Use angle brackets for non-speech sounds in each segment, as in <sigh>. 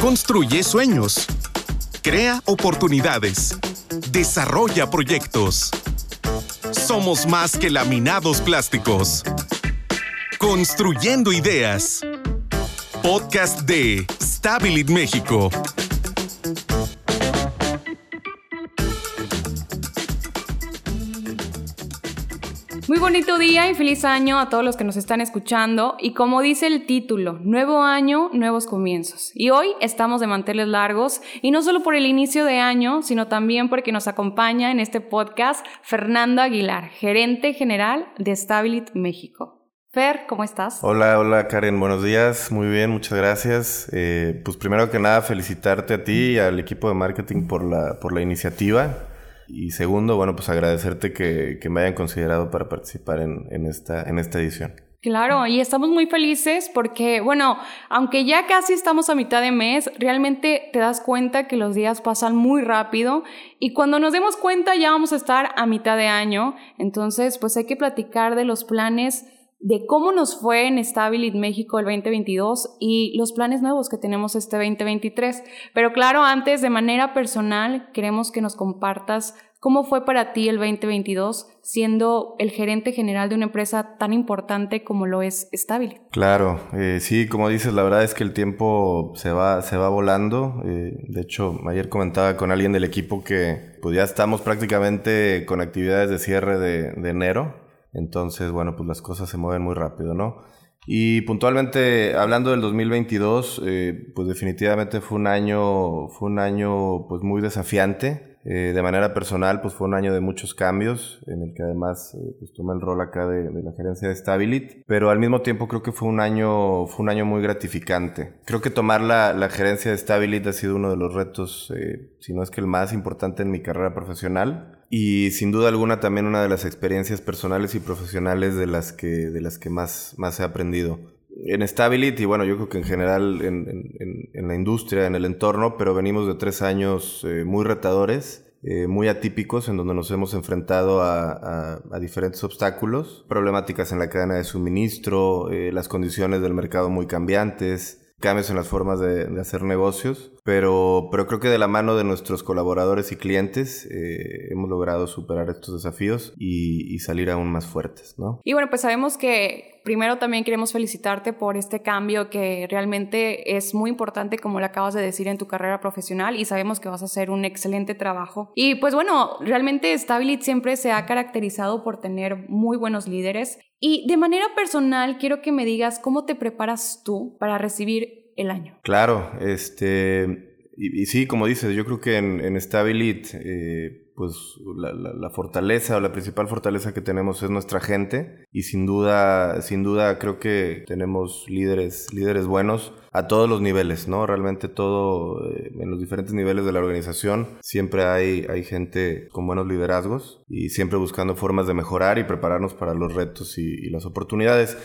Construye sueños. Crea oportunidades. Desarrolla proyectos. Somos más que laminados plásticos. Construyendo ideas. Podcast de Stabilit México. Muy bonito día y feliz año a todos los que nos están escuchando. Y como dice el título, nuevo año, nuevos comienzos. Y hoy estamos de manteles largos y no solo por el inicio de año, sino también porque nos acompaña en este podcast Fernando Aguilar, gerente general de Stabilit México. Fer, ¿cómo estás? Hola, hola Karen, buenos días, muy bien, muchas gracias. Eh, pues primero que nada felicitarte a ti y al equipo de marketing por la, por la iniciativa. Y segundo, bueno, pues agradecerte que, me hayan considerado para participar en, esta, en esta edición. Claro, y estamos muy felices porque, bueno, aunque ya casi estamos a mitad de mes, realmente te das cuenta que los días pasan muy rápido y cuando nos demos cuenta ya vamos a estar a mitad de año. Entonces, pues hay que platicar de los planes de cómo nos fue en Stabilit México el 2022 y los planes nuevos que tenemos este 2023. Pero claro, antes, de manera personal, queremos que nos compartas cómo fue para ti el 2022 siendo el gerente general de una empresa tan importante como lo es Stabilit. Claro, eh, sí, como dices, la verdad es que el tiempo se va, se va volando. Eh, de hecho, ayer comentaba con alguien del equipo que pues ya estamos prácticamente con actividades de cierre de, de enero. Entonces, bueno, pues las cosas se mueven muy rápido, ¿no? Y puntualmente, hablando del 2022, eh, pues definitivamente fue un año, fue un año pues muy desafiante. Eh, de manera personal, pues fue un año de muchos cambios, en el que además eh, pues tomé el rol acá de, la gerencia de Stabilit, pero al mismo tiempo creo que fue un año, fue un año muy gratificante. Creo que tomar la, la gerencia de Stabilit ha sido uno de los retos, si no es que el más importante en mi carrera profesional y sin duda alguna también una de las experiencias personales y profesionales de las que, de las que más, más he aprendido. En Stability, bueno, yo creo que en general en, en, la industria, en el entorno, pero venimos de tres años eh, muy retadores, eh, muy atípicos, en donde nos hemos enfrentado a, a, a, diferentes obstáculos, problemáticas en la cadena de suministro, eh, las condiciones del mercado muy cambiantes, cambios en las formas de, de, hacer negocios, pero, pero creo que de la mano de nuestros colaboradores y clientes eh, hemos logrado superar estos desafíos y, y, salir aún más fuertes, ¿no? Y bueno, pues sabemos que primero también queremos felicitarte por este cambio que realmente es muy importante, como le acabas de decir, en tu carrera profesional y sabemos que vas a hacer un excelente trabajo. Y pues bueno, realmente Stabilit siempre se ha caracterizado por tener muy buenos líderes y de manera personal, quiero que me digas cómo te preparas tú para recibir el año. Claro, este, y, sí, como dices, yo creo que en, en Stabilit, eh, pues la, la, fortaleza o la principal fortaleza que tenemos es nuestra gente y sin duda, sin duda creo que tenemos líderes, líderes buenos a todos los niveles, ¿no? Realmente todo, eh, en los diferentes niveles de la organización, siempre hay, hay gente con buenos liderazgos y siempre buscando formas de mejorar y prepararnos para los retos y, y las oportunidades.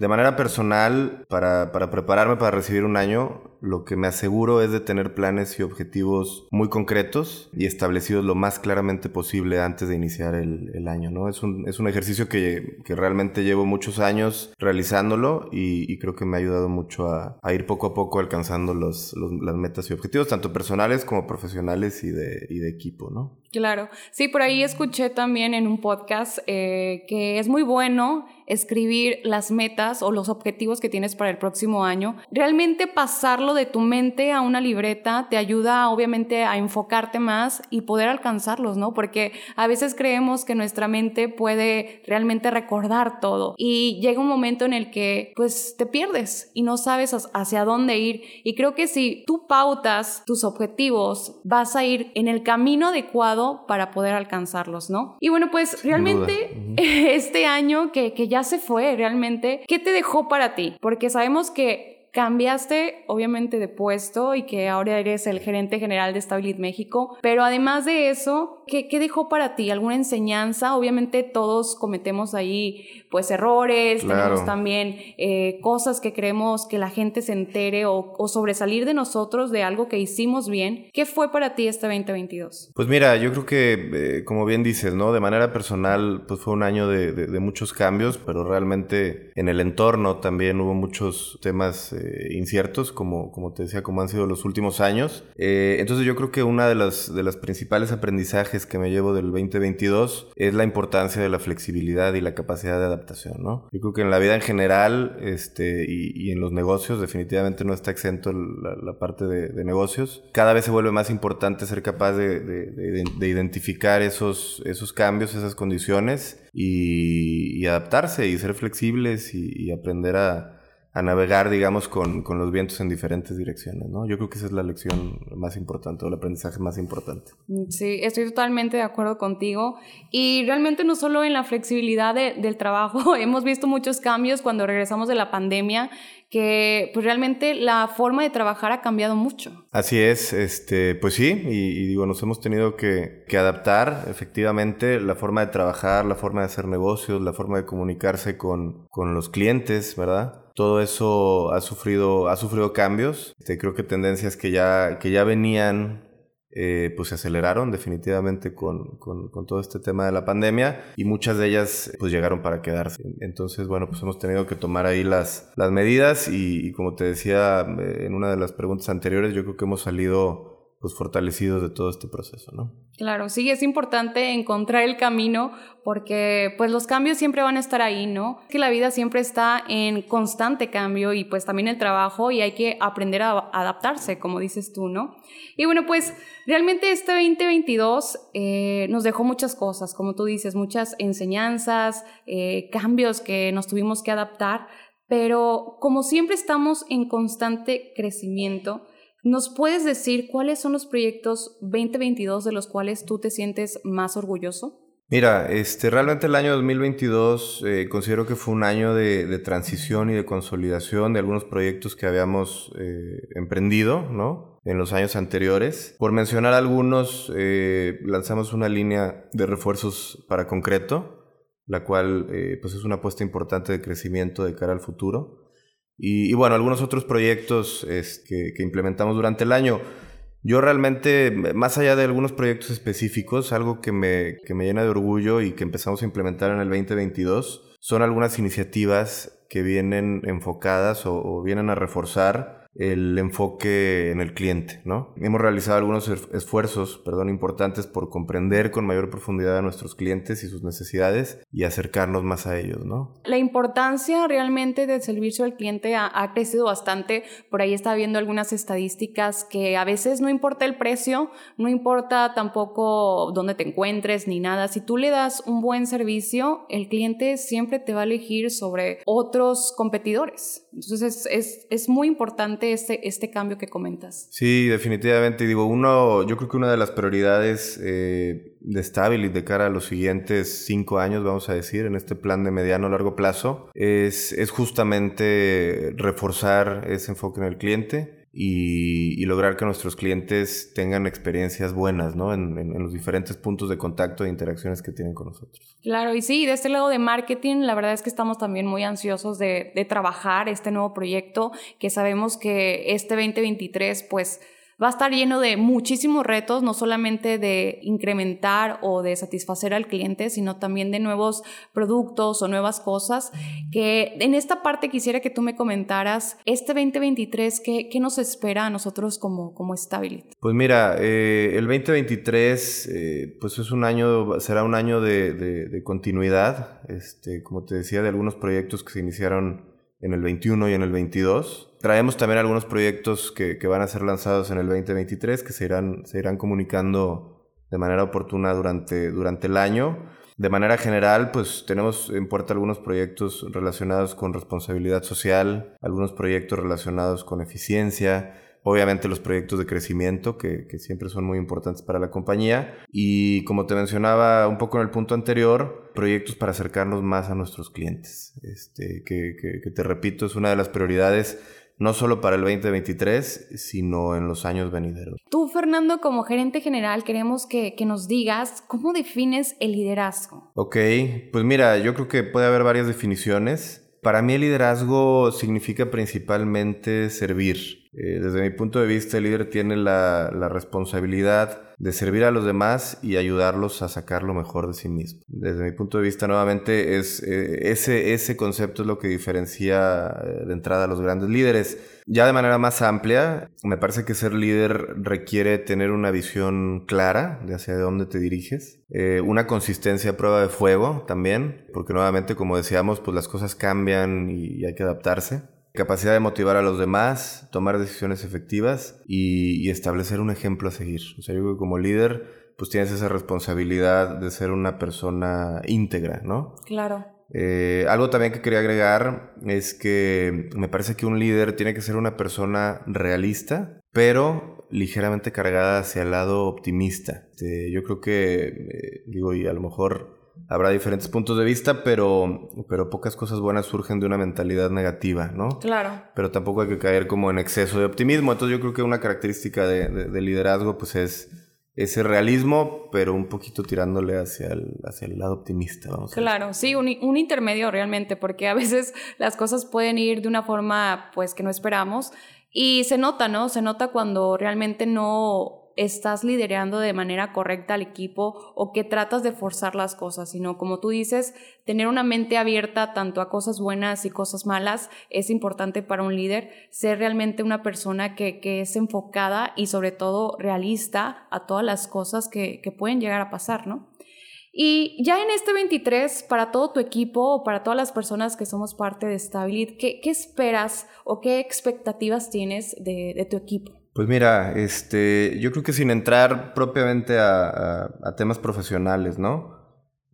De manera personal, para, para, prepararme para recibir un año, lo que me aseguro es de tener planes y objetivos muy concretos y establecidos lo más claramente posible antes de iniciar el, año. ¿no? Es, un, es un ejercicio que, realmente llevo muchos años realizándolo y, creo que me ha ayudado mucho a, ir poco a poco alcanzando las metas y objetivos, tanto personales como profesionales y de, y de equipo. ¿no? Claro, sí, por ahí escuché también en un podcast eh, que es muy bueno escribir las metas o los objetivos que tienes para el próximo año. Realmente pasarlo de tu mente a una libreta te ayuda obviamente a enfocarte más y poder alcanzarlos, ¿no? Porque a veces creemos que nuestra mente puede realmente recordar todo y llega un momento en el que pues te pierdes y no sabes hacia dónde ir. Y creo que si tú pautas tus objetivos, vas a ir en el camino adecuado para poder alcanzarlos, ¿no? Y bueno, pues realmente <laughs> este año que, que ya se fue realmente, ¿qué te dejó para ti? Porque sabemos que cambiaste obviamente de puesto y que ahora eres el gerente general de Stabilit México, pero además de eso, ¿qué, ¿qué, dejó para ti? ¿Alguna enseñanza? Obviamente todos cometemos ahí pues errores, claro. tenemos también eh, cosas que creemos que la gente se entere o, o, sobresalir de nosotros de algo que hicimos bien. ¿Qué fue para ti este 2022? Pues mira, yo creo que eh, como bien dices, ¿no? De manera personal pues fue un año de, de, de muchos cambios, pero realmente en el entorno también hubo muchos temas eh, inciertos, como, como te decía, como han sido los últimos años. Eh, entonces yo creo que una de las, de las principales aprendizajes que me llevo del 2022 es la importancia de la flexibilidad y la capacidad de adaptación, ¿no? Yo creo que en la vida en general este, y, en los negocios definitivamente no está exento la, parte de, negocios. Cada vez se vuelve más importante ser capaz de, de identificar esos, esos cambios, esas condiciones y, adaptarse y ser flexibles y, aprender a, navegar, digamos, con, los vientos en diferentes direcciones, ¿no? Yo creo que esa es la lección más importante o el aprendizaje más importante. Sí, estoy totalmente de acuerdo contigo. Y realmente no solo en la flexibilidad del trabajo, <laughs> hemos visto muchos cambios cuando regresamos de la pandemia que pues realmente la forma de trabajar ha cambiado mucho. Así es, este, pues sí, y, digo, nos hemos tenido que, adaptar efectivamente la forma de trabajar, la forma de hacer negocios, la forma de comunicarse con, con los clientes, ¿verdad? Todo eso ha sufrido, ha sufrido cambios. Este, creo que tendencias que ya, que ya venían eh, pues se aceleraron definitivamente con, con, todo este tema de la pandemia y muchas de ellas pues llegaron para quedarse. Entonces, bueno, pues hemos tenido que tomar ahí las, las medidas y como te decía eh, en una de las preguntas anteriores, yo creo que hemos salido pues fortalecidos de todo este proceso, ¿no? Claro, sí, es importante encontrar el camino porque pues los cambios siempre van a estar ahí, ¿no? Que la vida siempre está en constante cambio y pues también el trabajo y hay que aprender a adaptarse, como dices tú, ¿no? Y bueno, pues realmente este 2022 eh, nos dejó muchas cosas, como tú dices, muchas enseñanzas, eh, cambios que nos tuvimos que adaptar, pero como siempre estamos en constante crecimiento, ¿Nos puedes decir cuáles son los proyectos 2022 de los cuales tú te sientes más orgulloso? Mira, este, realmente el año 2022 eh, considero que fue un año de, transición y de consolidación de algunos proyectos que habíamos eh, emprendido, ¿no? En los años anteriores. Por mencionar algunos, eh, lanzamos una línea de refuerzos para concreto, la cual pues es una apuesta importante de crecimiento de cara al futuro. Y, bueno, algunos otros proyectos que, implementamos durante el año. Yo realmente, más allá de algunos proyectos específicos, algo que me, que me llena de orgullo y que empezamos a implementar en el 2022, son algunas iniciativas que vienen enfocadas o vienen a reforzar el enfoque en el cliente, ¿no? Hemos realizado algunos esfuerzos, perdón, importantes por comprender con mayor profundidad a nuestros clientes y sus necesidades y acercarnos más a ellos, ¿no? La importancia realmente del servicio al cliente ha, crecido bastante. Por ahí está viendo algunas estadísticas que a veces no importa el precio, no importa tampoco dónde te encuentres ni nada. Si tú le das un buen servicio, el cliente siempre te va a elegir sobre otros competidores. Entonces es, es muy importante este, este cambio que comentas. Sí, definitivamente. Digo, uno, yo creo que una de las prioridades eh, de Stability de cara a los siguientes cinco años, vamos a decir, en este plan de mediano a largo plazo, es, es justamente reforzar ese enfoque en el cliente y, lograr que nuestros clientes tengan experiencias buenas, ¿no? En, los diferentes puntos de contacto e interacciones que tienen con nosotros. Claro, y sí, de este lado de marketing, la verdad es que estamos también muy ansiosos de, de trabajar este nuevo proyecto, que sabemos que este 2023, pues va a estar lleno de muchísimos retos, no solamente de incrementar o de satisfacer al cliente, sino también de nuevos productos o nuevas cosas. Que en esta parte quisiera que tú me comentaras, este 2023, ¿qué, qué nos espera a nosotros como, como Stability? Pues mira, eh, el 2023, eh, pues es un año, será un año de, de, continuidad, este, como te decía, de algunos proyectos que se iniciaron en el 21 y en el 22 traemos también algunos proyectos que, van a ser lanzados en el 2023 que se irán, se irán comunicando de manera oportuna durante, durante el año. De manera general, pues tenemos en puerta algunos proyectos relacionados con responsabilidad social, algunos proyectos relacionados con eficiencia, obviamente los proyectos de crecimiento que, siempre son muy importantes para la compañía y como te mencionaba un poco en el punto anterior, proyectos para acercarnos más a nuestros clientes, este, que, que te repito es una de las prioridades no solo para el 2023, sino en los años venideros. Tú, Fernando, como gerente general, queremos que, nos digas cómo defines el liderazgo. Ok, pues mira, yo creo que puede haber varias definiciones. Para mí el liderazgo significa principalmente servir. Eh, desde mi punto de vista, el líder tiene la, responsabilidad de servir a los demás y ayudarlos a sacar lo mejor de sí mismo. Desde mi punto de vista, nuevamente, es, eh, ese, ese concepto es lo que diferencia eh, de entrada a los grandes líderes. Ya de manera más amplia, me parece que ser líder requiere tener una visión clara de hacia dónde te diriges, una consistencia a prueba de fuego también, porque nuevamente, como decíamos, pues las cosas cambian y hay que adaptarse capacidad de motivar a los demás, tomar decisiones efectivas y, establecer un ejemplo a seguir. O sea, yo creo que como líder, pues tienes esa responsabilidad de ser una persona íntegra, ¿no? Claro. Eh, algo también que quería agregar es que me parece que un líder tiene que ser una persona realista, pero ligeramente cargada hacia el lado optimista. Este, yo creo que, eh, digo, y a lo mejor habrá diferentes puntos de vista, pero, pero pocas cosas buenas surgen de una mentalidad negativa, ¿no? Claro. Pero tampoco hay que caer como en exceso de optimismo. Entonces yo creo que una característica de, liderazgo pues es ese realismo, pero un poquito tirándole hacia el, hacia el lado optimista. Vamos claro, sí, un, un, intermedio realmente, porque a veces las cosas pueden ir de una forma pues que no esperamos y se nota, ¿no? Se nota cuando realmente no estás liderando de manera correcta al equipo o que tratas de forzar las cosas, sino como tú dices, tener una mente abierta tanto a cosas buenas y cosas malas es importante para un líder, ser realmente una persona que, es enfocada y sobre todo realista a todas las cosas que, pueden llegar a pasar, ¿no? Y ya en este 23, para todo tu equipo o para todas las personas que somos parte de Stabilit, ¿qué, esperas o qué expectativas tienes de tu equipo? Pues mira, este, yo creo que sin entrar propiamente a, temas profesionales, ¿no?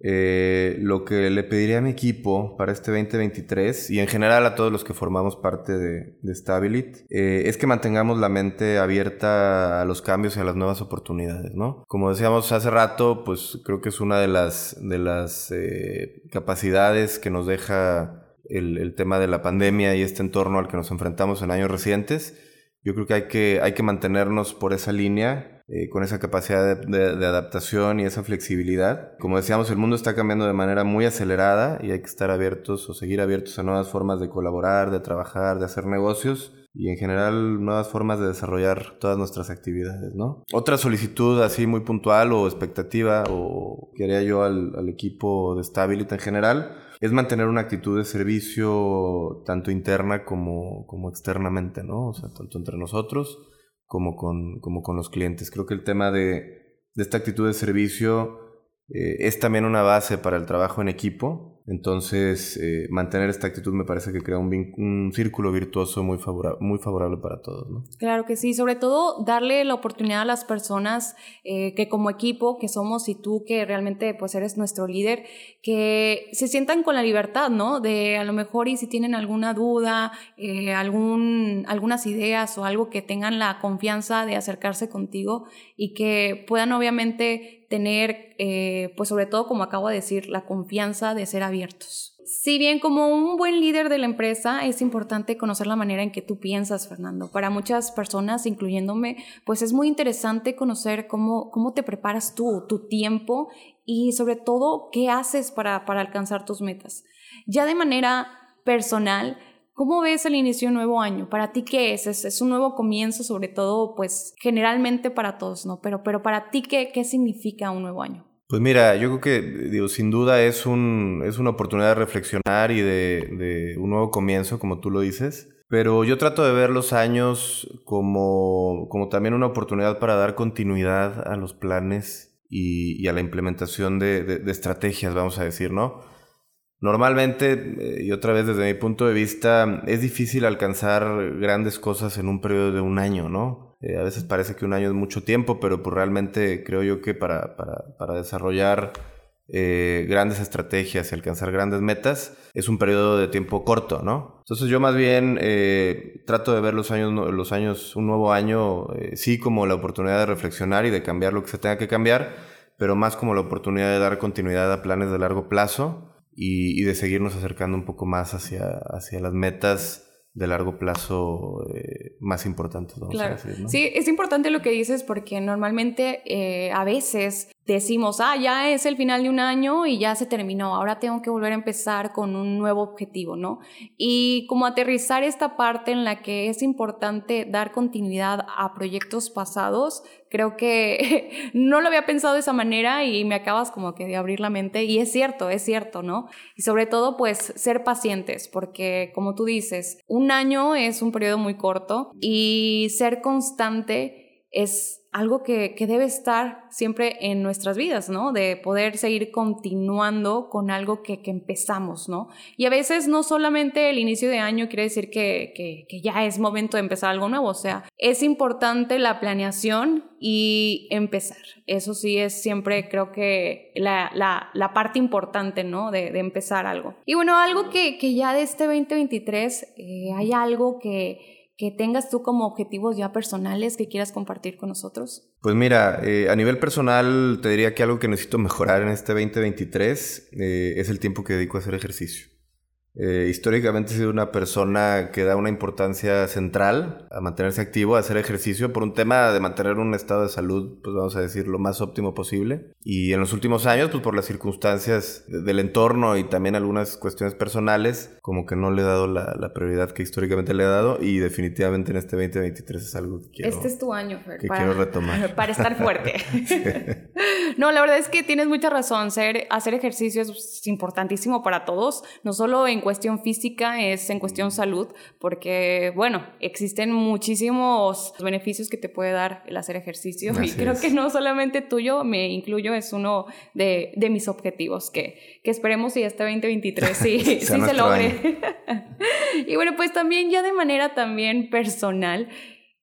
Eh, lo que le pediría a mi equipo para este 2023 y en general a todos los que formamos parte de, de Stabilit eh, es que mantengamos la mente abierta a los cambios y a las nuevas oportunidades, ¿no? Como decíamos hace rato, pues creo que es una de las, de las eh, capacidades que nos deja el, el tema de la pandemia y este entorno al que nos enfrentamos en años recientes yo creo que hay que, hay que mantenernos por esa línea, eh, con esa capacidad de, adaptación y esa flexibilidad. Como decíamos, el mundo está cambiando de manera muy acelerada y hay que estar abiertos o seguir abiertos a nuevas formas de colaborar, de trabajar, de hacer negocios y en general nuevas formas de desarrollar todas nuestras actividades, ¿no? Otra solicitud así muy puntual o expectativa o quería yo al, al equipo de Stability en general es mantener una actitud de servicio tanto interna como, como externamente, ¿no? O sea, tanto entre nosotros como con, como con los clientes. Creo que el tema de, de esta actitud de servicio eh, es también una base para el trabajo en equipo entonces, eh, mantener esta actitud me parece que crea un, un círculo virtuoso muy, favorable, muy favorable para todos. ¿no? Claro que sí, sobre todo darle la oportunidad a las personas eh, que como equipo, que somos y tú que realmente pues eres nuestro líder, que se sientan con la libertad, ¿no? De a lo mejor y si tienen alguna duda, eh, algún, algunas ideas o algo que tengan la confianza de acercarse contigo y que puedan obviamente tener, eh, pues sobre todo, como acabo de decir, la confianza de ser abiertos. Si bien como un buen líder de la empresa es importante conocer la manera en que tú piensas, Fernando. Para muchas personas, incluyéndome, pues es muy interesante conocer cómo, cómo te preparas tú, tu tiempo y sobre todo qué haces para, para alcanzar tus metas. Ya de manera personal, ¿Cómo ves el inicio de un nuevo año? ¿Para ti qué es? es? un nuevo comienzo, sobre todo, pues generalmente para todos, ¿no? Pero, pero para ti, ¿qué, ¿qué significa un nuevo año? Pues mira, yo creo que, digo, sin duda es, un, es una oportunidad de reflexionar y de, un nuevo comienzo, como tú lo dices. Pero yo trato de ver los años como, como también una oportunidad para dar continuidad a los planes y, a la implementación de, de, estrategias, vamos a decir, ¿no? Normalmente, eh, y otra vez desde mi punto de vista, es difícil alcanzar grandes cosas en un periodo de un año, ¿no? Eh, a veces parece que un año es mucho tiempo, pero pues realmente creo yo que para, para, para desarrollar eh, grandes estrategias y alcanzar grandes metas es un periodo de tiempo corto, ¿no? Entonces yo más bien trato de ver los años, los años, un nuevo año, sí como la oportunidad de reflexionar y de cambiar lo que se tenga que cambiar, pero más como la oportunidad de dar continuidad a planes de largo plazo y, de seguirnos acercando un poco más hacia, hacia las metas de largo plazo eh, más importantes. claro. Sí, es importante lo que dices porque normalmente eh, a veces decimos, ah, ya es el final de un año y ya se terminó, ahora tengo que volver a empezar con un nuevo objetivo, ¿no? Y como aterrizar esta parte en la que es importante dar continuidad a proyectos pasados, creo que <laughs> no lo había pensado de esa manera y me acabas como que de abrir la mente y es cierto, es cierto, ¿no? Y sobre todo pues ser pacientes porque como tú dices, un año es un periodo muy corto y ser constante es algo que, debe estar siempre en nuestras vidas, ¿no? De poder seguir continuando con algo que, empezamos, ¿no? Y a veces no solamente el inicio de año quiere decir que, que, ya es momento de empezar algo nuevo, o sea, es importante la planeación y empezar. Eso sí es siempre creo que la, la, parte importante, ¿no? De, de, empezar algo. Y bueno, algo que, ya de este 2023 eh, hay algo que que tengas tú como objetivos ya personales que quieras compartir con nosotros? Pues mira, eh, a nivel personal te diría que algo que necesito mejorar en este 2023 eh, es el tiempo que dedico a hacer ejercicio. Eh, históricamente he sido una persona que da una importancia central a mantenerse activo, a hacer ejercicio, por un tema de mantener un estado de salud, pues vamos a decir, lo más óptimo posible. Y en los últimos años, pues por las circunstancias del entorno y también algunas cuestiones personales, como que no le he dado la, prioridad que históricamente le he dado y definitivamente en este 2023 es algo que quiero... Este es tu año, Fer, que quiero retomar. <laughs> Para estar fuerte. <laughs> no, la verdad es que tienes mucha razón. Hacer, hacer ejercicio es importantísimo para todos, no solo en cuestión física, es en cuestión salud, porque, bueno, existen muchísimos beneficios que te puede dar el hacer ejercicio y creo que no solamente tuyo, me incluyo, es uno de, de mis objetivos que, que esperemos si este <laughs> 2023 sí, sí se logre. <laughs> y bueno, pues también ya de manera también personal,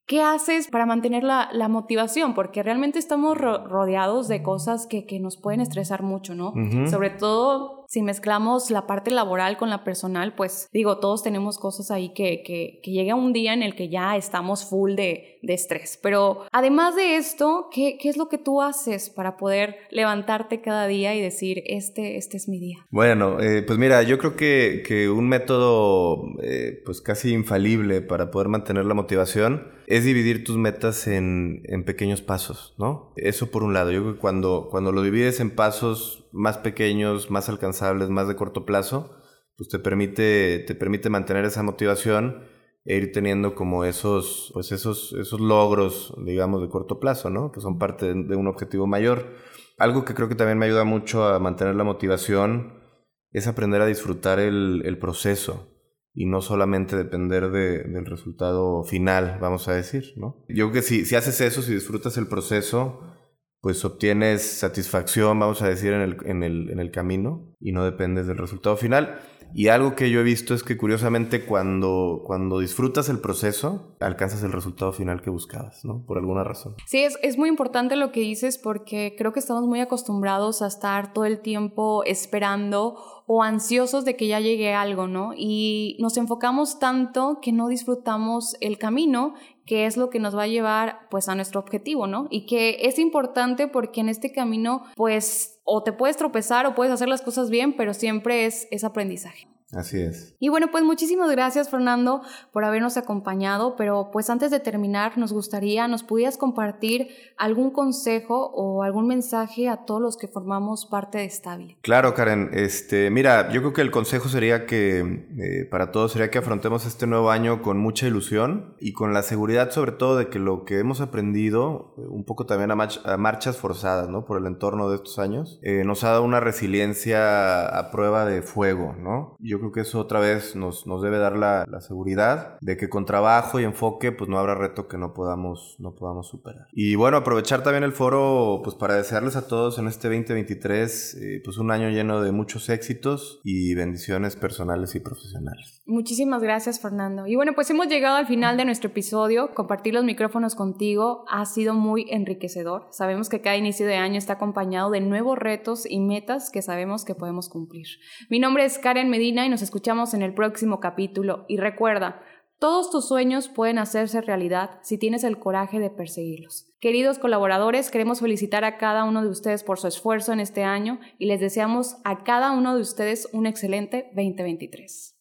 ¿Qué haces para mantener la, la motivación? Porque realmente estamos rodeados de cosas que, que, nos pueden estresar mucho, ¿no? Sobre todo si mezclamos la parte laboral con la personal, pues digo, todos tenemos cosas ahí que, que, que llega un día en el que ya estamos full de, de estrés. Pero además de esto, ¿qué, ¿qué, es lo que tú haces para poder levantarte cada día y decir, este, este es mi día? Bueno, eh, pues mira, yo creo que, que un método eh, pues casi infalible para poder mantener la motivación es dividir tus metas en, en, pequeños pasos, ¿no? Eso por un lado. Yo creo que cuando, cuando lo divides en pasos más pequeños, más alcanzables, más de corto plazo, pues te permite, te permite mantener esa motivación e ir teniendo como esos, pues esos, esos logros, digamos, de corto plazo, ¿no? Que son parte de un objetivo mayor. Algo que creo que también me ayuda mucho a mantener la motivación es aprender a disfrutar el, el proceso y no solamente depender de, del resultado final, vamos a decir, ¿no? Yo creo que si, si haces eso, si disfrutas el proceso, pues obtienes satisfacción, vamos a decir, en el, en el, en el camino y no dependes del resultado final. Y algo que yo he visto es que curiosamente cuando, cuando disfrutas el proceso, alcanzas el resultado final que buscabas, ¿no? Por alguna razón. Sí, es, es muy importante lo que dices porque creo que estamos muy acostumbrados a estar todo el tiempo esperando o ansiosos de que ya llegue algo, ¿no? Y nos enfocamos tanto que no disfrutamos el camino, que es lo que nos va a llevar pues a nuestro objetivo, ¿no? Y que es importante porque en este camino pues o te puedes tropezar o puedes hacer las cosas bien, pero siempre es, es aprendizaje. Así es. Y bueno, pues muchísimas gracias Fernando por habernos acompañado, pero pues antes de terminar nos gustaría, nos pudieras compartir algún consejo o algún mensaje a todos los que formamos parte de Stable. Claro, Karen, este, mira, yo creo que el consejo sería que eh, para todos sería que afrontemos este nuevo año con mucha ilusión y con la seguridad sobre todo de que lo que hemos aprendido, eh, un poco también a, marchas forzadas, ¿no? Por el entorno de estos años, eh, nos ha dado una resiliencia a prueba de fuego, ¿no? Yo creo que eso otra vez nos, nos debe dar la, la, seguridad de que con trabajo y enfoque pues no habrá reto que no podamos, no podamos superar. Y bueno, aprovechar también el foro pues para desearles a todos en este 2023 eh, pues un año lleno de muchos éxitos y bendiciones personales y profesionales. Muchísimas gracias Fernando. Y bueno, pues hemos llegado al final de nuestro episodio. Compartir los micrófonos contigo ha sido muy enriquecedor. Sabemos que cada inicio de año está acompañado de nuevos retos y metas que sabemos que podemos cumplir. Mi nombre es Karen Medina y nos escuchamos en el próximo capítulo y recuerda, todos tus sueños pueden hacerse realidad si tienes el coraje de perseguirlos. Queridos colaboradores, queremos felicitar a cada uno de ustedes por su esfuerzo en este año y les deseamos a cada uno de ustedes un excelente 2023.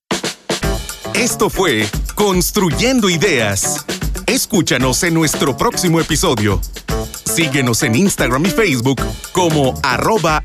Esto fue Construyendo Ideas. Escúchanos en nuestro próximo episodio. Síguenos en Instagram y Facebook como arroba.